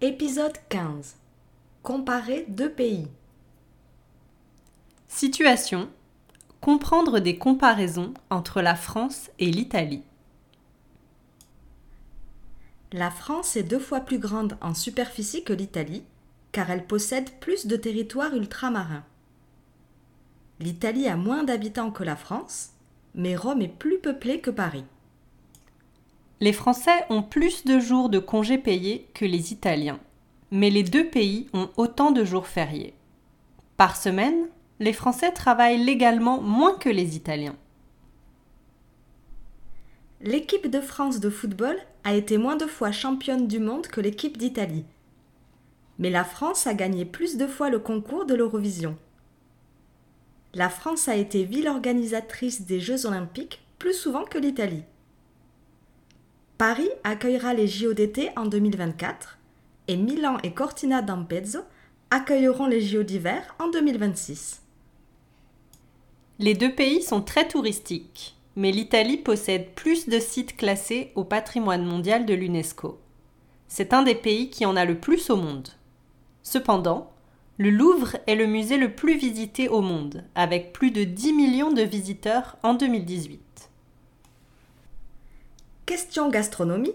Épisode 15. Comparer deux pays. Situation. Comprendre des comparaisons entre la France et l'Italie. La France est deux fois plus grande en superficie que l'Italie, car elle possède plus de territoires ultramarins. L'Italie a moins d'habitants que la France, mais Rome est plus peuplée que Paris. Les Français ont plus de jours de congés payés que les Italiens, mais les deux pays ont autant de jours fériés. Par semaine, les Français travaillent légalement moins que les Italiens. L'équipe de France de football a été moins de fois championne du monde que l'équipe d'Italie. Mais la France a gagné plus de fois le concours de l'Eurovision. La France a été ville organisatrice des Jeux olympiques plus souvent que l'Italie. Paris accueillera les JO d'été en 2024 et Milan et Cortina d'Ampezzo accueilleront les JO d'hiver en 2026. Les deux pays sont très touristiques, mais l'Italie possède plus de sites classés au patrimoine mondial de l'UNESCO. C'est un des pays qui en a le plus au monde. Cependant, le Louvre est le musée le plus visité au monde, avec plus de 10 millions de visiteurs en 2018. Question gastronomie.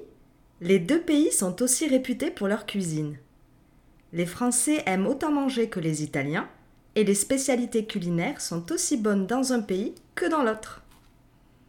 Les deux pays sont aussi réputés pour leur cuisine. Les Français aiment autant manger que les Italiens, et les spécialités culinaires sont aussi bonnes dans un pays que dans l'autre.